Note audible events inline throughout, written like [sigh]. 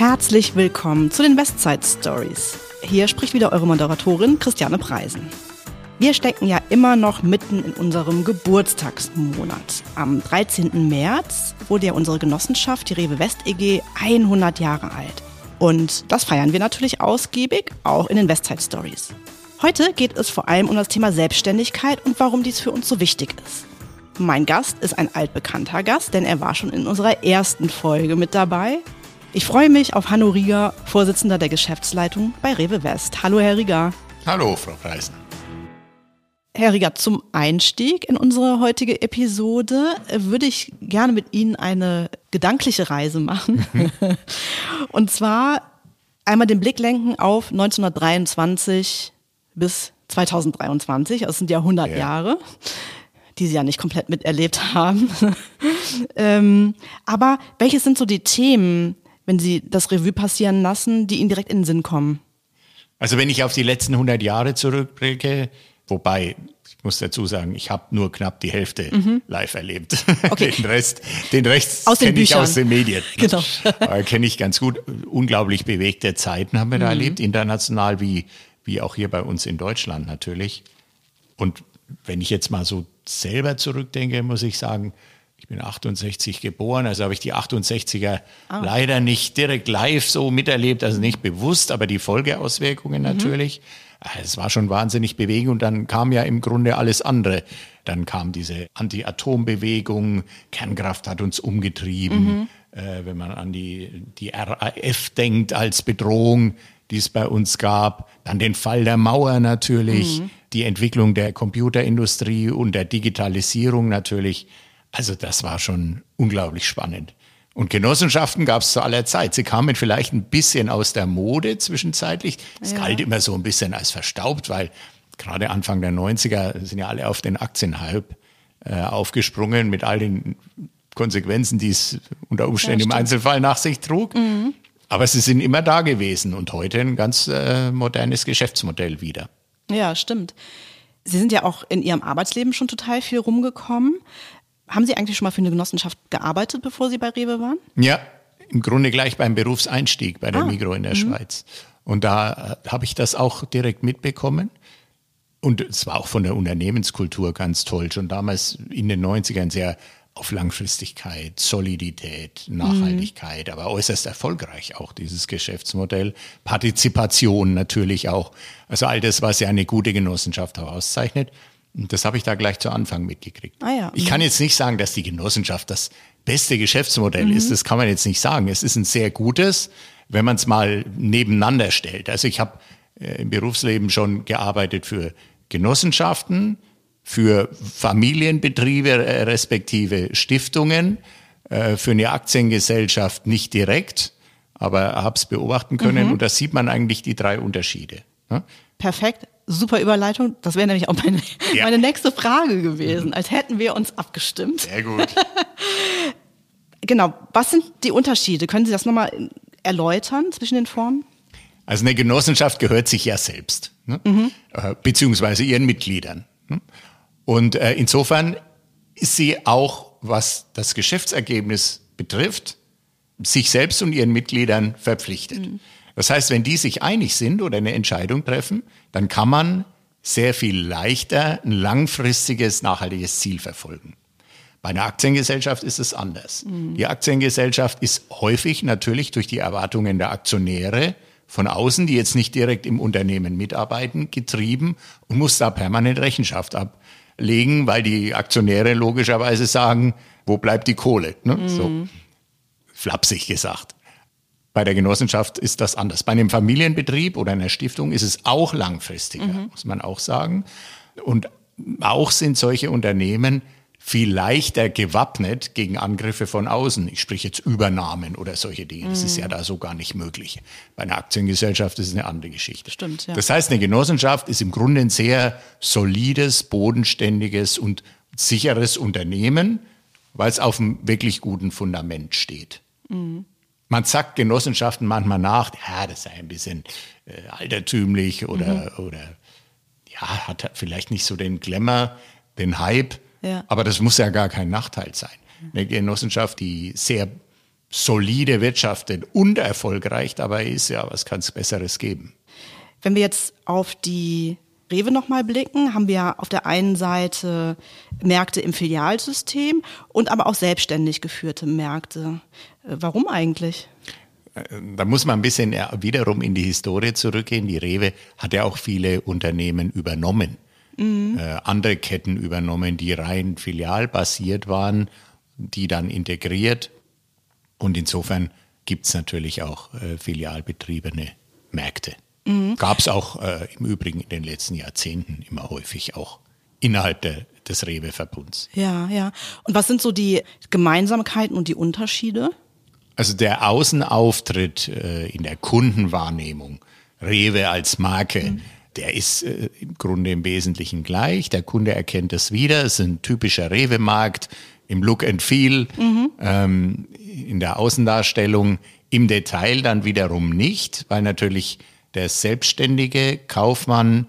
Herzlich willkommen zu den Westside Stories. Hier spricht wieder eure Moderatorin Christiane Preisen. Wir stecken ja immer noch mitten in unserem Geburtstagsmonat. Am 13. März wurde ja unsere Genossenschaft, die Rewe West EG, 100 Jahre alt. Und das feiern wir natürlich ausgiebig, auch in den Westside Stories. Heute geht es vor allem um das Thema Selbstständigkeit und warum dies für uns so wichtig ist. Mein Gast ist ein altbekannter Gast, denn er war schon in unserer ersten Folge mit dabei. Ich freue mich auf Hanno Rieger, Vorsitzender der Geschäftsleitung bei Rewe West. Hallo, Herr Rieger. Hallo, Frau Preisen. Herr Rieger, zum Einstieg in unsere heutige Episode würde ich gerne mit Ihnen eine gedankliche Reise machen. [laughs] Und zwar einmal den Blick lenken auf 1923 bis 2023. Das sind ja 100 ja. Jahre, die Sie ja nicht komplett miterlebt haben. [laughs] ähm, aber welches sind so die Themen, wenn Sie das Revue passieren lassen, die Ihnen direkt in den Sinn kommen? Also wenn ich auf die letzten 100 Jahre zurückblicke, wobei ich muss dazu sagen, ich habe nur knapp die Hälfte mhm. live erlebt. [laughs] Okay. Den Rest, den Rest kenne ich aus den Medien. [laughs] Genau. kenne ich ganz gut. Unglaublich bewegte Zeiten haben wir mhm. da erlebt, international wie, wie auch hier bei uns in Deutschland natürlich. Und wenn ich jetzt mal so selber zurückdenke, muss ich sagen, bin 68 geboren, also habe ich die 68er ah. leider nicht direkt live so miterlebt, also nicht bewusst, aber die Folgeauswirkungen mhm. natürlich. Ah, es war schon wahnsinnig bewegend und dann kam ja im Grunde alles andere. Dann kam diese Anti-Atom-Bewegung, Kernkraft hat uns umgetrieben. Mhm. Äh, wenn man an die, die RAF denkt als Bedrohung, die es bei uns gab. Dann den Fall der Mauer natürlich, mhm. die Entwicklung der Computerindustrie und der Digitalisierung natürlich. Also das war schon unglaublich spannend. Und Genossenschaften gab es zu aller Zeit. Sie kamen vielleicht ein bisschen aus der Mode zwischenzeitlich. Es ja. galt immer so ein bisschen als verstaubt, weil gerade Anfang der 90er sind ja alle auf den Aktienhype äh, aufgesprungen mit all den Konsequenzen, die es unter Umständen ja, im Einzelfall nach sich trug. Mhm. Aber sie sind immer da gewesen und heute ein ganz äh, modernes Geschäftsmodell wieder. Ja, stimmt. Sie sind ja auch in Ihrem Arbeitsleben schon total viel rumgekommen. Haben Sie eigentlich schon mal für eine Genossenschaft gearbeitet, bevor Sie bei Rewe waren? Ja, im Grunde gleich beim Berufseinstieg bei der ah. Migro in der mhm. Schweiz. Und da äh, habe ich das auch direkt mitbekommen. Und es war auch von der Unternehmenskultur ganz toll. Schon damals in den 90ern sehr auf Langfristigkeit, Solidität, Nachhaltigkeit, mhm. aber äußerst erfolgreich auch dieses Geschäftsmodell. Partizipation natürlich auch. Also all das, was ja eine gute Genossenschaft auch auszeichnet. Und das habe ich da gleich zu Anfang mitgekriegt. Ah ja. Ich kann jetzt nicht sagen, dass die Genossenschaft das beste Geschäftsmodell mhm. ist. Das kann man jetzt nicht sagen. Es ist ein sehr gutes, wenn man es mal nebeneinander stellt. Also ich habe äh, im Berufsleben schon gearbeitet für Genossenschaften, für Familienbetriebe äh, respektive Stiftungen, äh, für eine Aktiengesellschaft nicht direkt, aber habe es beobachten können. Mhm. Und da sieht man eigentlich die drei Unterschiede. Perfekt super Überleitung. Das wäre nämlich auch meine, [laughs] ja. meine nächste Frage gewesen, mhm. als hätten wir uns abgestimmt. Sehr gut. [laughs] genau. Was sind die Unterschiede? Können Sie das nochmal erläutern zwischen den Formen? Also eine Genossenschaft gehört sich ja selbst, ne? mhm. Äh, beziehungsweise ihren Mitgliedern. Ne? Und äh, insofern ist sie auch, was das Geschäftsergebnis betrifft, sich selbst und ihren Mitgliedern verpflichtet. Mhm. Das heißt, wenn die sich einig sind oder eine Entscheidung treffen, dann kann man sehr viel leichter ein langfristiges, nachhaltiges Ziel verfolgen. Bei einer Aktiengesellschaft ist es anders. Mhm. Die Aktiengesellschaft ist häufig natürlich durch die Erwartungen der Aktionäre von außen, die jetzt nicht direkt im Unternehmen mitarbeiten, getrieben und muss da permanent Rechenschaft ablegen, weil die Aktionäre logischerweise sagen, wo bleibt die Kohle? Ne? Mhm. So flapsig gesagt. Bei der Genossenschaft ist das anders. Bei einem Familienbetrieb oder einer Stiftung ist es auch langfristiger, mhm. muss man auch sagen. Und auch sind solche Unternehmen viel leichter gewappnet gegen Angriffe von außen. Ich spreche jetzt Übernahmen oder solche Dinge. Das ist ja mhm. da so gar nicht möglich. Bei einer Aktiengesellschaft ist es eine andere Geschichte. Stimmt, ja. Das heißt, eine Genossenschaft ist im Grunde ein sehr solides, bodenständiges und sicheres Unternehmen, weil es auf einem wirklich guten Fundament steht. Mhm. Man sagt Genossenschaften manchmal nach, ja, das sei ein bisschen äh, altertümlich oder, mhm. oder ja, hat vielleicht nicht so den Glamour, den Hype. Ja. Aber das muss ja gar kein Nachteil sein. Eine Genossenschaft, die sehr solide wirtschaftet und erfolgreich dabei ist, ja, was kann es Besseres geben? Wenn wir jetzt auf die Rewe nochmal blicken, haben wir auf der einen Seite Märkte im Filialsystem und aber auch selbstständig geführte Märkte. Äh, warum eigentlich? Äh, da muss man ein bisschen wiederum in die Historie zurückgehen. Die Rewe hat ja auch viele Unternehmen übernommen, mhm. äh, andere Ketten übernommen, die rein filialbasiert waren, die dann integriert. Und insofern gibt es natürlich auch äh, filialbetriebene Märkte. Mhm. Gab es auch äh, im Übrigen in den letzten Jahrzehnten immer häufig auch innerhalb der, des Rewe-Verbunds. Ja, ja. Und was sind so die Gemeinsamkeiten und die Unterschiede? Also der Außenauftritt äh, in der Kundenwahrnehmung, Rewe als Marke, mhm. der ist äh, im Grunde im Wesentlichen gleich. Der Kunde erkennt es wieder. Es ist ein typischer Rewe-Markt im Look and Feel, mhm. ähm, in der Außendarstellung. Im Detail dann wiederum nicht, weil natürlich der selbstständige Kaufmann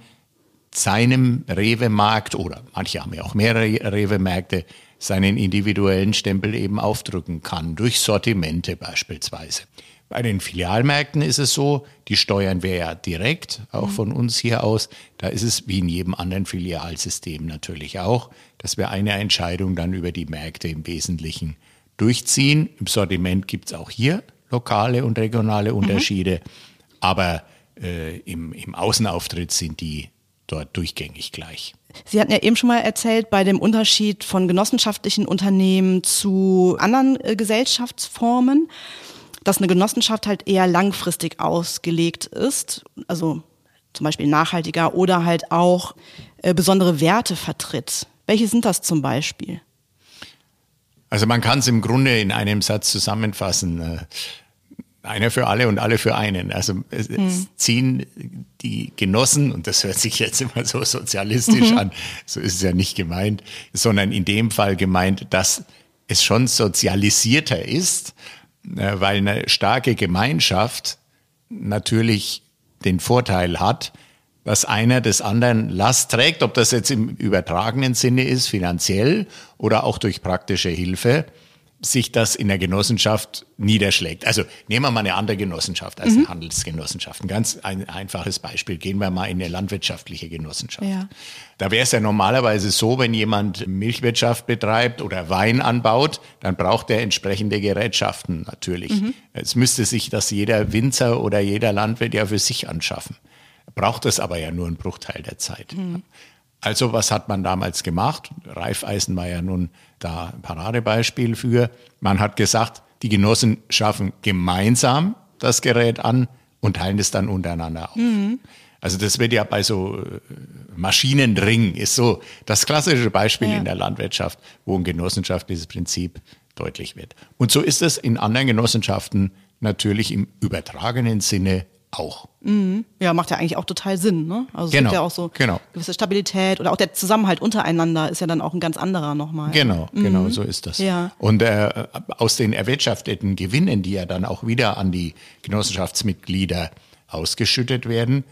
seinem Rewe-Markt oder manche haben ja auch mehrere Rewe-Märkte seinen individuellen Stempel eben aufdrücken kann, durch Sortimente beispielsweise. Bei den Filialmärkten ist es so, die steuern wir ja direkt, auch mhm. von uns hier aus. Da ist es wie in jedem anderen Filialsystem natürlich auch, dass wir eine Entscheidung dann über die Märkte im Wesentlichen durchziehen. Im Sortiment gibt es auch hier lokale und regionale mhm. Unterschiede, mhm. aber äh, im, im Außenauftritt sind die dort durchgängig gleich. Sie hatten ja eben schon mal erzählt, bei dem Unterschied von genossenschaftlichen Unternehmen zu anderen äh, Gesellschaftsformen, dass eine Genossenschaft halt eher langfristig ausgelegt ist, also zum Beispiel nachhaltiger oder halt auch äh, besondere Werte vertritt. Welche sind das zum Beispiel? Also man kann es im Grunde in einem Satz zusammenfassen. Einer für alle und alle für einen. Also es, hm. ziehen die Genossen, und das hört sich jetzt immer so sozialistisch mhm. an, so ist es ja nicht gemeint, sondern in dem Fall gemeint, dass es schon sozialisierter ist, äh, weil eine starke Gemeinschaft natürlich den Vorteil hat, dass einer des anderen Last trägt, ob das jetzt im übertragenen Sinne ist, finanziell oder auch durch praktische Hilfe sich das in der Genossenschaft niederschlägt. Also nehmen wir mal eine andere Genossenschaft als eine mhm. Handelsgenossenschaft. Ein ganz ein einfaches Beispiel. Gehen wir mal in eine landwirtschaftliche Genossenschaft. Ja. Da wäre es ja normalerweise so, wenn jemand Milchwirtschaft betreibt oder Wein anbaut, dann braucht er entsprechende Gerätschaften natürlich. Mhm. Es müsste sich das jeder Winzer oder jeder Landwirt ja für sich anschaffen. Braucht es aber ja nur einen Bruchteil der Zeit. Mhm. Also was hat man damals gemacht? Reifeisen war ja nun da ein Paradebeispiel für. Man hat gesagt, die Genossen schaffen gemeinsam das Gerät an und teilen es dann untereinander auf. Mhm. Also das wird ja bei so äh, Maschinenringen ist so das klassische Beispiel ja. in der Landwirtschaft, wo ein genossenschaftliches Prinzip deutlich wird. Und so ist es in anderen Genossenschaften natürlich im übertragenen Sinne auch. Mhm. Ja, macht ja eigentlich auch total Sinn. Ne? Also es genau, gibt ja auch so genau. gewisse Stabilität oder auch der Zusammenhalt untereinander ist ja dann auch ein ganz anderer nochmal. Genau, mhm. genau, so ist das. Ja. Und äh, aus den erwirtschafteten Gewinnen, die ja dann auch wieder an die Genossenschaftsmitglieder ausgeschüttet werden,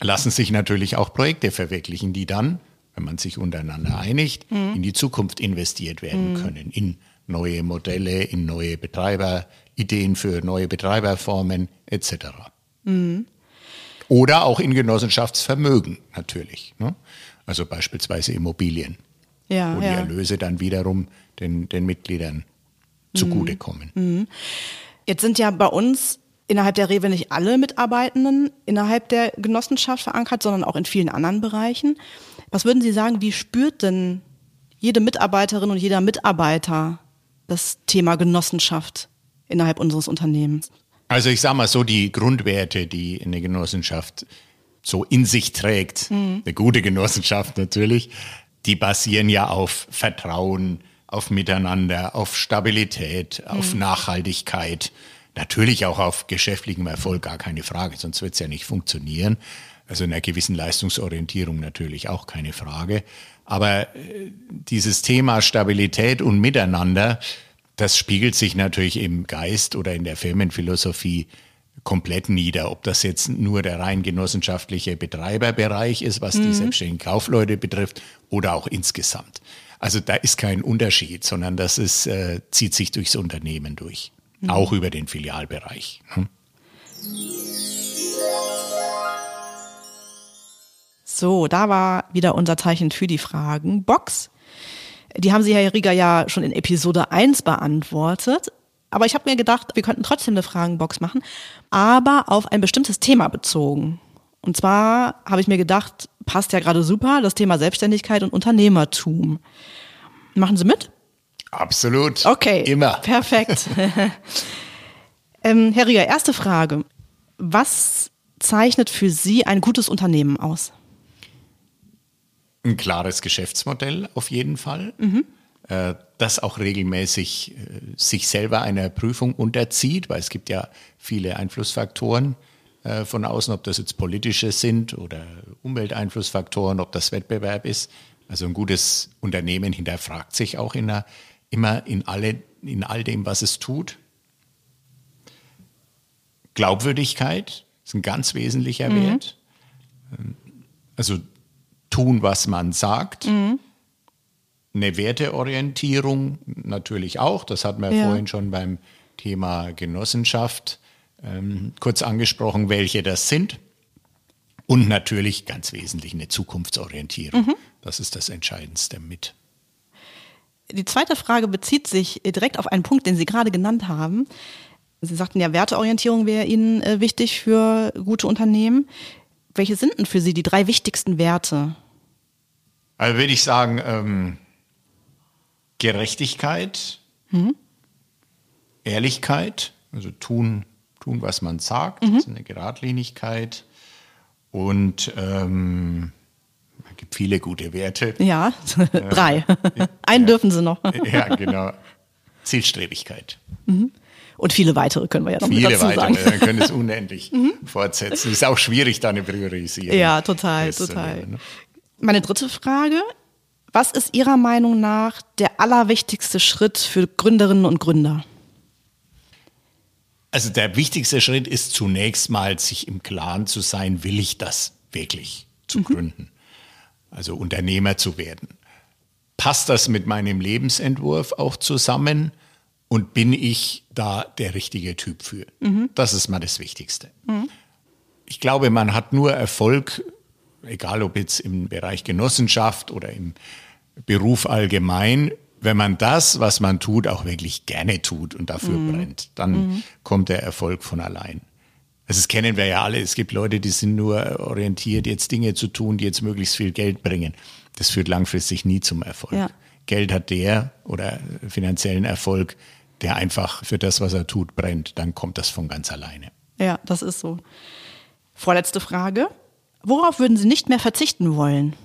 lassen sich natürlich auch Projekte verwirklichen, die dann, wenn man sich untereinander einigt, mhm. in die Zukunft investiert werden mhm. können, in neue Modelle, in neue Betreiberideen für neue Betreiberformen etc. Mhm. Oder auch in Genossenschaftsvermögen natürlich. Ne? Also beispielsweise Immobilien, ja, wo die Erlöse dann wiederum den, den Mitgliedern zugutekommen. Mhm. mhm. Jetzt sind ja bei uns innerhalb der Rewe nicht alle Mitarbeitenden innerhalb der Genossenschaft verankert, sondern auch in vielen anderen Bereichen. Was würden Sie sagen, wie spürt denn jede Mitarbeiterin und jeder Mitarbeiter das Thema Genossenschaft innerhalb unseres Unternehmens? Also ich sage mal so, die Grundwerte, die eine Genossenschaft so in sich trägt, mhm. eine gute Genossenschaft natürlich, die basieren ja auf Vertrauen, auf Miteinander, auf Stabilität, mhm. auf Nachhaltigkeit, natürlich auch auf geschäftlichem Erfolg, gar keine Frage, sonst wird es ja nicht funktionieren. Also einer gewissen Leistungsorientierung natürlich auch keine Frage. Aber äh, dieses Thema Stabilität und Miteinander, das spiegelt sich natürlich im Geist oder in der Firmenphilosophie komplett nieder. Ob das jetzt nur der rein genossenschaftliche Betreiberbereich ist, was mhm. die selbstständigen Kaufleute betrifft, oder auch insgesamt. Also da ist kein Unterschied, sondern das ist, äh, zieht sich durchs Unternehmen durch. mhm. auch über den Filialbereich. Hm? So, da war wieder unser Zeichen für die Fragenbox. Die haben Sie, Herr Rieger, ja schon in Episode 1 beantwortet. Aber ich habe mir gedacht, wir könnten trotzdem eine Fragenbox machen, aber auf ein bestimmtes Thema bezogen. Und zwar habe ich mir gedacht, passt ja gerade super, das Thema Selbstständigkeit und Unternehmertum. Machen Sie mit? Absolut. Okay. Immer. Perfekt. [laughs] ähm, Herr Rieger, erste Frage. Was zeichnet für Sie ein gutes Unternehmen aus? Ein klares Geschäftsmodell auf jeden Fall. Mhm. Äh, das auch regelmäßig äh, sich selber einer Prüfung unterzieht, weil es gibt ja viele Einflussfaktoren äh, von außen, ob das jetzt politische sind oder Umwelteinflussfaktoren, ob das Wettbewerb ist. Also ein gutes Unternehmen hinterfragt sich auch in einer, immer in, alle, in all dem, was es tut. Glaubwürdigkeit ist ein ganz wesentlicher mhm. Wert. Ähm, also tun, was man sagt. Mhm. Eine Werteorientierung natürlich auch. Das hatten wir ja. vorhin schon beim Thema Genossenschaft ähm, kurz angesprochen, welche das sind. Und natürlich ganz wesentlich eine Zukunftsorientierung. Mhm. Das ist das Entscheidendste mit. Die zweite Frage bezieht sich direkt auf einen Punkt, den Sie gerade genannt haben. Sie sagten ja, Werteorientierung wäre Ihnen äh, wichtig für gute Unternehmen. Welche sind denn für Sie die drei wichtigsten Werte? Also würde ich sagen, ähm, Gerechtigkeit, mhm. Ehrlichkeit, also tun, tun, was man sagt, mhm. eine Geradlinigkeit und ähm, es gibt viele gute Werte. Ja, [laughs] drei. Äh, [laughs] Einen ja, dürfen Sie noch. ja, genau. Zielstrebigkeit. Mhm. Und viele weitere können wir ja noch viele dazu weitere, sagen. Viele [laughs] können es unendlich mhm. fortsetzen. Ist auch schwierig, da eine Priorisierung. Ja, total, total. Ne? Meine dritte Frage. Was ist Ihrer Meinung nach der allerwichtigste Schritt für Gründerinnen und Gründer? Also der wichtigste Schritt ist zunächst mal, sich im Klaren zu sein, will ich das wirklich zu mhm. gründen? Also Unternehmer zu werden. Passt das mit meinem Lebensentwurf auch zusammen? Und bin ich da der richtige Typ für? Mhm. Das ist mal das Wichtigste. Mhm. Ich glaube, man hat nur Erfolg, egal ob jetzt im Bereich Genossenschaft oder im Beruf allgemein, wenn man das, was man tut, auch wirklich gerne tut und dafür mhm. brennt, dann mhm. kommt der Erfolg von allein. Also das kennen wir ja alle. Es gibt Leute, die sind nur orientiert, jetzt Dinge zu tun, die jetzt möglichst viel Geld bringen. Das führt langfristig nie zum Erfolg. Ja. Geld hat der oder finanziellen Erfolg, der einfach für das, was er tut, brennt. Dann kommt das von ganz alleine. Ja, das ist so. Vorletzte Frage. Worauf würden Sie nicht mehr verzichten wollen?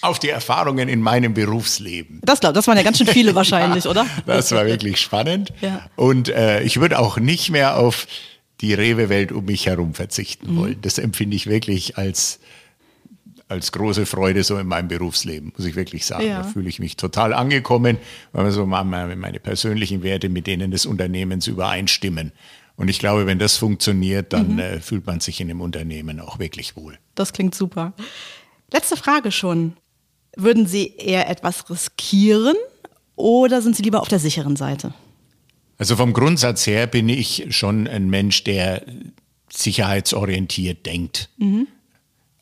Auf die Erfahrungen in meinem Berufsleben. Das glaube das waren ja ganz schön viele [laughs] wahrscheinlich, oder? Das war wirklich spannend. Ja. Und äh, ich würde auch nicht mehr auf die Rewe-Welt um mich herum verzichten mhm. wollen. Das empfinde ich wirklich als, als große Freude so in meinem Berufsleben, muss ich wirklich sagen. Ja. Da fühle ich mich total angekommen, weil so meine persönlichen Werte mit denen des Unternehmens übereinstimmen. Und ich glaube, wenn das funktioniert, dann mhm. äh, fühlt man sich in dem Unternehmen auch wirklich wohl. Das klingt super. Letzte Frage schon. Würden Sie eher etwas riskieren oder sind Sie lieber auf der sicheren Seite? Also vom Grundsatz her bin ich schon ein Mensch, der sicherheitsorientiert denkt. Mhm.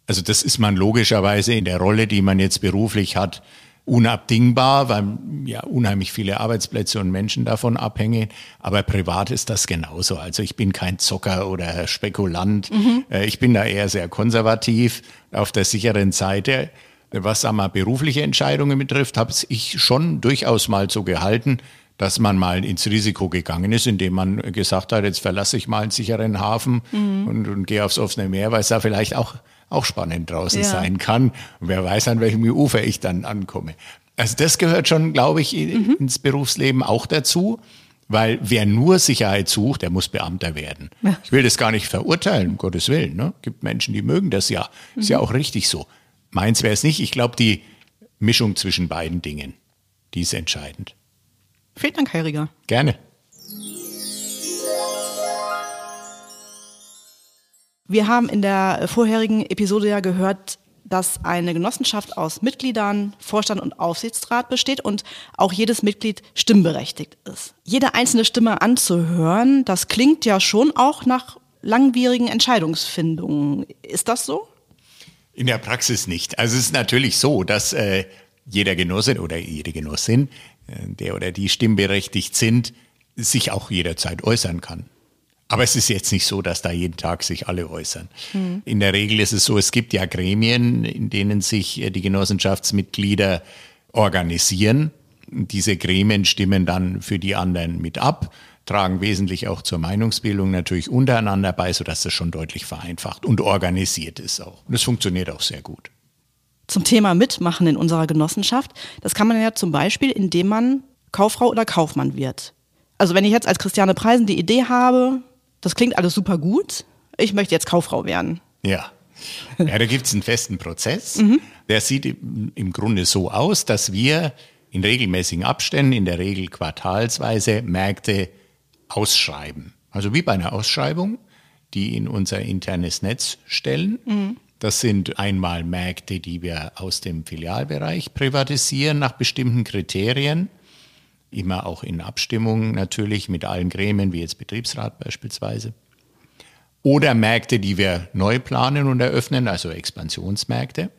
Also das ist man logischerweise in der Rolle, die man jetzt beruflich hat, unabdingbar, weil ja unheimlich viele Arbeitsplätze und Menschen davon abhängen. Aber privat ist das genauso. Also ich bin kein Zocker oder Spekulant. Mhm. Äh, ich bin da eher sehr konservativ auf der sicheren Seite. Was einmal berufliche Entscheidungen betrifft, habe ich schon durchaus mal so gehalten, dass man mal ins Risiko gegangen ist, indem man gesagt hat, jetzt verlasse ich mal einen sicheren Hafen mhm. und, und gehe aufs offene Meer, weil es da vielleicht auch auch spannend draußen ja. sein kann. Und wer weiß, an welchem Ufer ich dann ankomme. Also das gehört schon, glaube ich, mhm. ins Berufsleben auch dazu. Weil wer nur Sicherheit sucht, der muss Beamter werden. Ja. Ich will das gar nicht verurteilen, um Gottes Willen. Ne? gibt Menschen, die mögen das ja. Mhm. Ist ja auch richtig so. Meins wäre es nicht. Ich glaube, die Mischung zwischen beiden Dingen, die ist entscheidend. Vielen Dank, Herr Rieger. Gerne. Wir haben in der vorherigen Episode ja gehört, dass eine Genossenschaft aus Mitgliedern, Vorstand und Aufsichtsrat besteht und auch jedes Mitglied stimmberechtigt ist. Jede einzelne Stimme anzuhören, das klingt ja schon auch nach langwierigen Entscheidungsfindungen. Ist das so? In der Praxis nicht. Also es ist natürlich so, dass äh, jeder Genosse oder jede Genossin, äh, der oder die stimmberechtigt sind, sich auch jederzeit äußern kann. Aber es ist jetzt nicht so, dass da jeden Tag sich alle äußern. Mhm. In der Regel ist es so, es gibt ja Gremien, in denen sich äh, die Genossenschaftsmitglieder organisieren. Diese Gremien stimmen dann für die anderen mit ab, tragen wesentlich auch zur Meinungsbildung natürlich untereinander bei, sodass das schon deutlich vereinfacht und organisiert ist auch. Und es funktioniert auch sehr gut. Zum Thema Mitmachen in unserer Genossenschaft, das kann man ja zum Beispiel, indem man Kauffrau oder Kaufmann wird. Also wenn ich jetzt als Christiane Preisen die Idee habe, das klingt alles super gut. Ich möchte jetzt Kauffrau werden. Ja. Ja, da gibt es einen festen Prozess. Mhm. Der sieht im Grunde so aus, dass wir in regelmäßigen Abständen, in der Regel quartalsweise, Märkte ausschreiben. Also wie bei einer Ausschreibung, die in unser internes Netz stellen. Mhm. Das sind einmal Märkte, die wir aus dem Filialbereich privatisieren nach bestimmten Kriterien immer auch in Abstimmung natürlich mit allen Gremien, wie jetzt Betriebsrat beispielsweise. Oder Märkte, die wir neu planen und eröffnen, also Expansionsmärkte.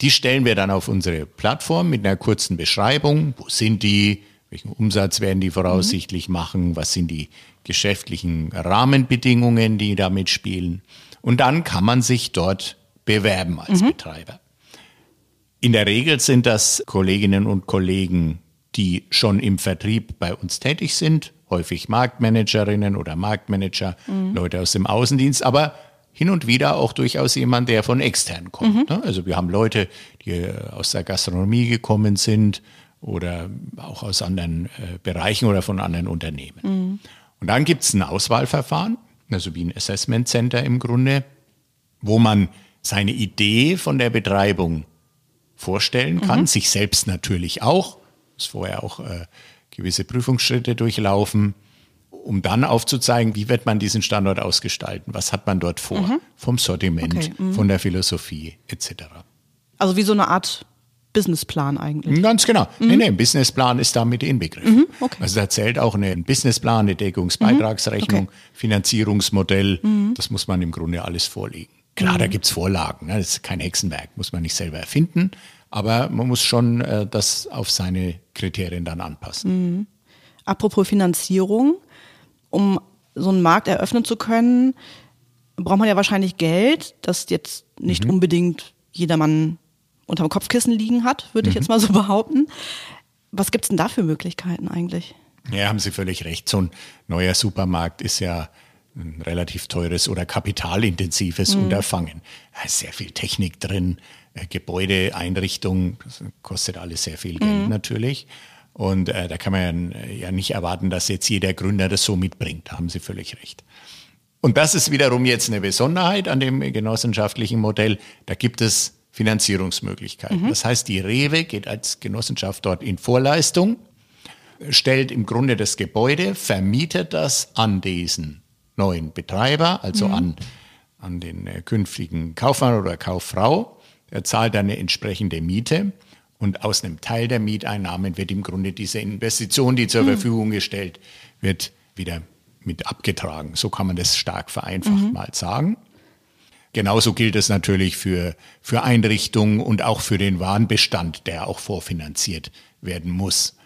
Die stellen wir dann auf unsere Plattform mit einer kurzen Beschreibung. Wo sind die? Welchen Umsatz werden die voraussichtlich mhm. machen? Was sind die geschäftlichen Rahmenbedingungen, die damit spielen? Und dann kann man sich dort bewerben als mhm. Betreiber. In der Regel sind das Kolleginnen und Kollegen die schon im Vertrieb bei uns tätig sind, häufig Marktmanagerinnen oder Marktmanager, mhm. Leute aus dem Außendienst, aber hin und wieder auch durchaus jemand, der von extern kommt. Mhm. Ne? Also wir haben Leute, die aus der Gastronomie gekommen sind oder auch aus anderen äh, Bereichen oder von anderen Unternehmen. Mhm. Und dann gibt es ein Auswahlverfahren, also wie ein Assessment Center im Grunde, wo man seine Idee von der Betreibung vorstellen kann, mhm. sich selbst natürlich auch muss vorher auch äh, gewisse Prüfungsschritte durchlaufen, um dann aufzuzeigen, wie wird man diesen Standort ausgestalten, was hat man dort vor, mhm. vom Sortiment, okay. mhm. von der Philosophie etc. Also wie so eine Art Businessplan eigentlich. Ganz genau. Mhm. Nee, nee, ein Businessplan ist damit inbegriffen. Mhm, okay. Also da zählt auch ein Businessplan, eine Deckungsbeitragsrechnung, mhm, okay. Finanzierungsmodell. Mhm. Das muss man im Grunde alles vorlegen. Klar, da gibt es Vorlagen. Ne? Das ist kein Hexenwerk, muss man nicht selber erfinden. Aber man muss schon äh, das auf seine Kriterien dann anpassen. Mhm. Apropos Finanzierung, um so einen Markt eröffnen zu können, braucht man ja wahrscheinlich Geld, das jetzt nicht mhm. unbedingt jedermann unterm Kopfkissen liegen hat, würde ich mhm. jetzt mal so [laughs] behaupten. Was gibt es denn da für Möglichkeiten eigentlich? Ja, haben Sie völlig recht. So ein neuer Supermarkt ist ja ein relativ teures oder kapitalintensives mhm. Unterfangen. Da ist sehr viel Technik drin, äh, Gebäude, Einrichtung, das kostet alles sehr viel Geld mhm. natürlich. Und äh, da kann man ja nicht erwarten, dass jetzt jeder Gründer das so mitbringt. Da haben Sie völlig recht. Und das ist wiederum jetzt eine Besonderheit an dem genossenschaftlichen Modell. Da gibt es Finanzierungsmöglichkeiten. Mhm. Das heißt, die Rewe geht als Genossenschaft dort in Vorleistung, stellt im Grunde das Gebäude, vermietet das an diesen neuen Betreiber, also mhm. an, an den äh, künftigen Kaufmann oder Kauffrau. Er zahlt eine entsprechende Miete und aus einem Teil der Mieteinnahmen wird im Grunde diese Investition, die zur mhm. Verfügung gestellt wird, wieder mit abgetragen. So kann man das stark vereinfacht mhm. mal sagen. Genauso gilt es natürlich für, für Einrichtungen und auch für den Warenbestand, der auch vorfinanziert werden muss.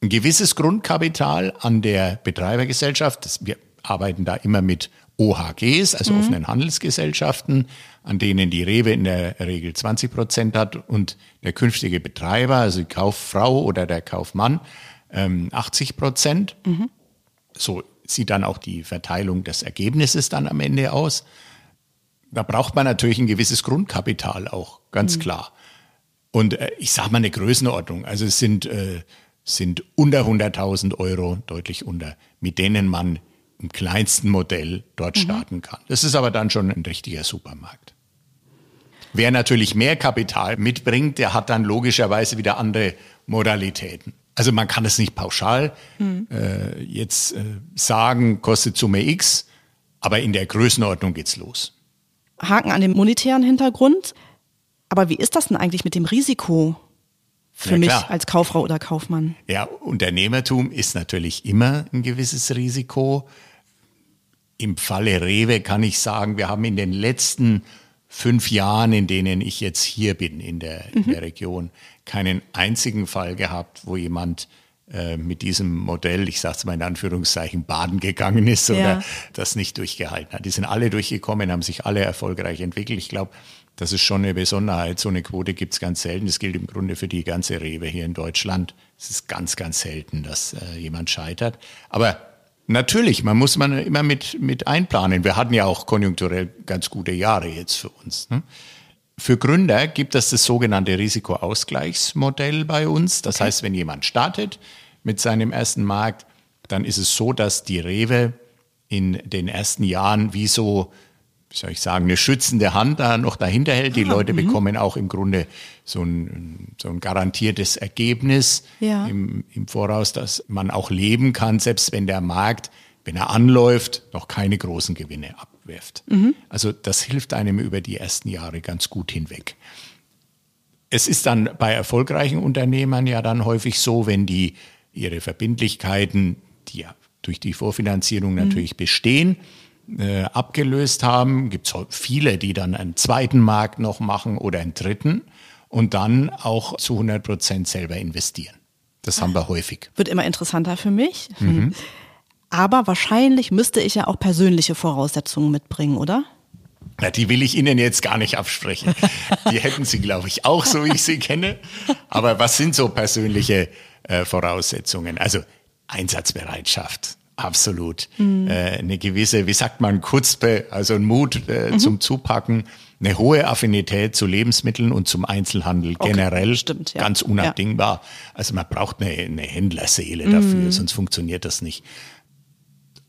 Ein gewisses Grundkapital an der Betreibergesellschaft, das, wir arbeiten da immer mit OHGs, also mhm. offenen Handelsgesellschaften, an denen die Rewe in der Regel 20 Prozent hat und der künftige Betreiber, also die Kauffrau oder der Kaufmann, 80 ähm, Prozent. Mhm. So sieht dann auch die Verteilung des Ergebnisses dann am Ende aus. Da braucht man natürlich ein gewisses Grundkapital auch, ganz mhm. klar. Und äh, ich sage mal eine Größenordnung. Also es sind, äh, sind unter 100.000 Euro, deutlich unter, mit denen man im kleinsten Modell dort mhm. starten kann. Das ist aber dann schon ein richtiger Supermarkt. Wer natürlich mehr Kapital mitbringt, der hat dann logischerweise wieder andere Modalitäten. Also man kann es nicht pauschal mhm. äh, jetzt äh, sagen, kostet Summe X, aber in der Größenordnung geht's los. Haken an den monetären Hintergrund. Aber wie ist das denn eigentlich mit dem Risiko für ja, mich klar. als Kauffrau oder Kaufmann? Ja, Unternehmertum ist natürlich immer ein gewisses Risiko. Im Falle Rewe kann ich sagen, wir haben in den letzten fünf Jahren, in denen ich jetzt hier bin in der, mhm. in der Region, keinen einzigen Fall gehabt, wo jemand äh, mit diesem Modell, ich sage es mal in Anführungszeichen, baden gegangen ist oder ja. das nicht durchgehalten hat. Die sind alle durchgekommen, haben sich alle erfolgreich entwickelt. Ich glaube, das ist schon eine Besonderheit. So eine Quote gibt es ganz selten. Das gilt im Grunde für die ganze Rewe hier in Deutschland. Es ist ganz, ganz selten, dass äh, jemand scheitert. Aber natürlich, man muss man immer mit, mit einplanen. Wir hatten ja auch konjunkturell ganz gute Jahre jetzt für uns. Ne? Für Gründer gibt es das sogenannte Risikoausgleichsmodell bei uns. Das okay. heißt, wenn jemand startet mit seinem ersten Markt, dann ist es so, dass die Rewe in den ersten Jahren wie so wie soll ich sagen, eine schützende Hand da noch dahinter hält. Die ah, Leute mh. bekommen auch im Grunde so ein, so ein garantiertes Ergebnis ja. im, im Voraus, dass man auch leben kann, selbst wenn der Markt, wenn er anläuft, noch keine großen Gewinne abwirft. Mhm. Also das hilft einem über die ersten Jahre ganz gut hinweg. Es ist dann bei erfolgreichen Unternehmern ja dann häufig so, wenn die ihre Verbindlichkeiten, die ja durch die Vorfinanzierung mhm. natürlich bestehen, äh, abgelöst haben. Gibt es viele, die dann einen zweiten Markt noch machen oder einen dritten und dann auch zu 100 Prozent selber investieren. Das haben wir häufig. Wird immer interessanter für mich. Mhm. Aber wahrscheinlich müsste ich ja auch persönliche Voraussetzungen mitbringen, oder? Na, die will ich Ihnen jetzt gar nicht absprechen. Die hätten Sie, glaube ich, auch, so wie ich sie kenne. Aber was sind so persönliche äh, Voraussetzungen? Also Einsatzbereitschaft, Absolut. Mhm. Äh, eine gewisse, wie sagt man, Kutzpe, also ein Mut äh, mhm. zum Zupacken, eine hohe Affinität zu Lebensmitteln und zum Einzelhandel okay. generell, Stimmt, ja. ganz unabdingbar. Ja. Also man braucht eine, eine Händlerseele mhm. dafür, sonst funktioniert das nicht.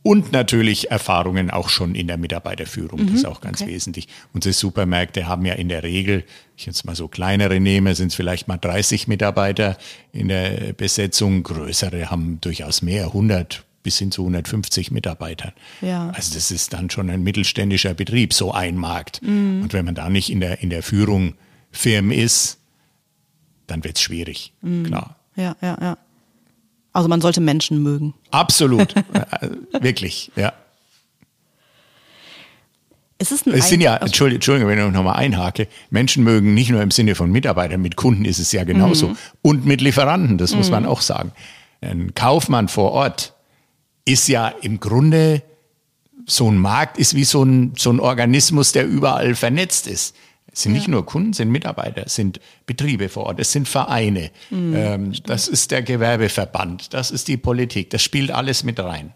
Und natürlich Erfahrungen auch schon in der Mitarbeiterführung, das ist mhm. auch ganz okay. wesentlich. Unsere Supermärkte haben ja in der Regel, ich jetzt mal so kleinere nehme, sind es vielleicht mal 30 Mitarbeiter in der Besetzung, größere haben durchaus mehr, 100, bis hin zu 150 Mitarbeitern. Ja. Also das ist dann schon ein mittelständischer Betrieb, so ein Markt. Mhm. Und wenn man da nicht in der, in der Führung firm ist, dann wird es schwierig, mhm. klar. Ja, ja, ja. Also man sollte Menschen mögen. Absolut, [laughs] äh, wirklich, ja. Es, ist es sind ja, Entschuldigung, Entschuldigung, wenn ich nochmal einhake, Menschen mögen nicht nur im Sinne von Mitarbeitern, mit Kunden ist es ja genauso. Mhm. Und mit Lieferanten, das muss man mhm. auch sagen. Ein Kaufmann vor Ort, ist ja im Grunde so ein Markt ist wie so ein, so ein Organismus, der überall vernetzt ist. Es sind ja. nicht nur Kunden, es sind Mitarbeiter, es sind Betriebe vor Ort, es sind Vereine, mhm, ähm, das ist der Gewerbeverband, das ist die Politik, das spielt alles mit rein.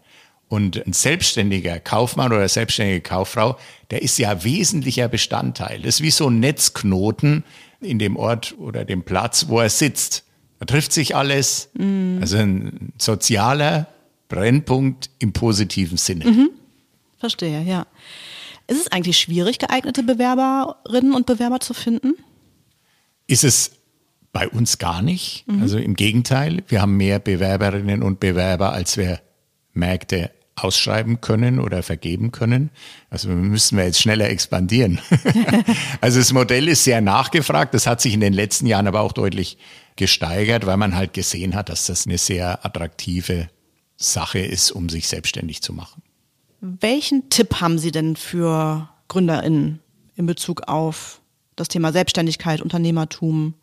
Und ein selbstständiger Kaufmann oder selbstständige Kauffrau, der ist ja wesentlicher Bestandteil. Das ist wie so ein Netzknoten in dem Ort oder dem Platz, wo er sitzt. Da trifft sich alles. Mhm. Also ein sozialer Brennpunkt im positiven Sinne. Mhm. Verstehe, ja. Ist es eigentlich schwierig, geeignete Bewerberinnen und Bewerber zu finden? Ist es bei uns gar nicht. Mhm. Also im Gegenteil, wir haben mehr Bewerberinnen und Bewerber, als wir Märkte ausschreiben können oder vergeben können. Also müssen wir jetzt schneller expandieren. [laughs] also das Modell ist sehr nachgefragt. Das hat sich in den letzten Jahren aber auch deutlich gesteigert, weil man halt gesehen hat, dass das eine sehr attraktive Sache ist, um sich selbstständig zu machen. Welchen Tipp haben Sie denn für GründerInnen in Bezug auf das Thema Selbstständigkeit, Unternehmertum?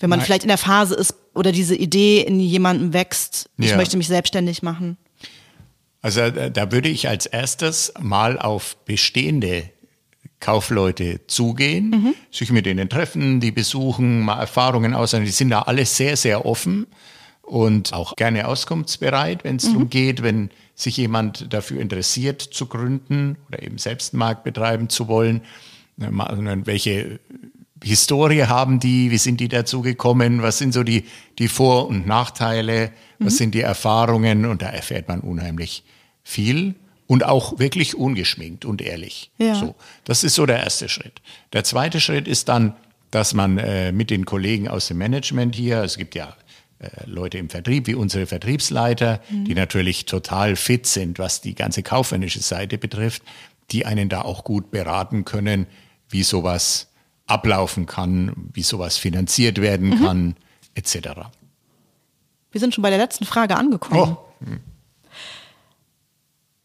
Wenn man Nein. vielleicht in der Phase ist oder diese Idee in jemandem wächst, ich ja. möchte mich selbstständig machen. Also äh, da würde ich als erstes mal auf bestehende Kaufleute zugehen, mhm. sich mit denen treffen, die besuchen, mal Erfahrungen aushandeln. Die sind da alle sehr, sehr offen und auch gerne auskunftsbereit, wenn es mhm. darum geht, wenn sich jemand dafür interessiert zu gründen oder eben selbst einen Markt betreiben zu wollen. Welche Historie haben die? Wie sind die dazu gekommen? Was sind so die, die Vor- und Nachteile? Was mhm. sind die Erfahrungen? Und da erfährt man unheimlich viel und auch wirklich ungeschminkt und ehrlich. Ja. So, das ist so der erste Schritt. Der zweite Schritt ist dann, dass man äh, mit den Kollegen aus dem Management hier, es gibt ja Leute im Vertrieb, wie unsere Vertriebsleiter, mhm. die natürlich total fit sind, was die ganze kaufmännische Seite betrifft, die einen da auch gut beraten können, wie sowas ablaufen kann, wie sowas finanziert werden mhm. kann, etc. Wir sind schon bei der letzten Frage angekommen. Oh.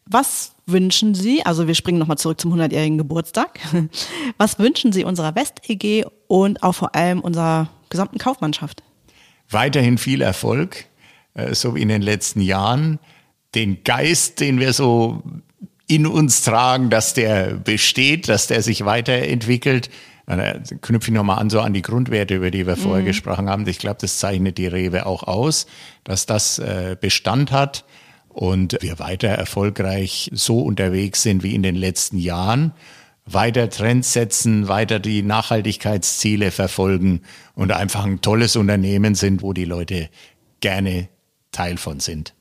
Was wünschen Sie, also wir springen nochmal zurück zum 100-jährigen Geburtstag, [laughs] was wünschen Sie unserer West-EG und auch vor allem unserer gesamten Kaufmannschaft? Weiterhin viel Erfolg, äh, so wie in den letzten Jahren. Den Geist, den wir so in uns tragen, dass der besteht, dass der sich weiterentwickelt. Da knüpfe ich nochmal an, so an die Grundwerte, über die wir vorher mhm. gesprochen haben. Ich glaube, das zeichnet die Rewe auch aus, dass das äh, Bestand hat und wir weiter erfolgreich so unterwegs sind wie in den letzten Jahren, weiter Trends setzen, weiter die Nachhaltigkeitsziele verfolgen und einfach ein tolles Unternehmen sind, wo die Leute gerne Teil von sind.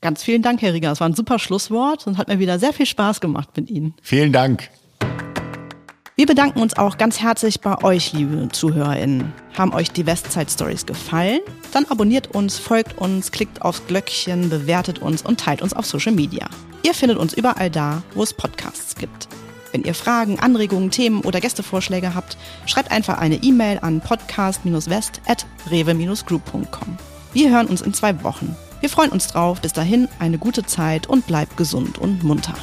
Ganz vielen Dank, Herr Rieger. Es war ein super Schlusswort und hat mir wieder sehr viel Spaß gemacht mit Ihnen. Vielen Dank. Wir bedanken uns auch ganz herzlich bei euch, liebe ZuhörerInnen. Haben euch die Westside Stories gefallen? Dann abonniert uns, folgt uns, klickt aufs Glöckchen, bewertet uns und teilt uns auf Social Media. Ihr findet uns überall da, wo es Podcasts gibt. Wenn ihr Fragen, Anregungen, Themen oder Gästevorschläge habt, schreibt einfach eine E-Mail an podcast-west.rewe-group.com. Wir hören uns in zwei Wochen. Wir freuen uns drauf. Bis dahin eine gute Zeit und bleibt gesund und munter.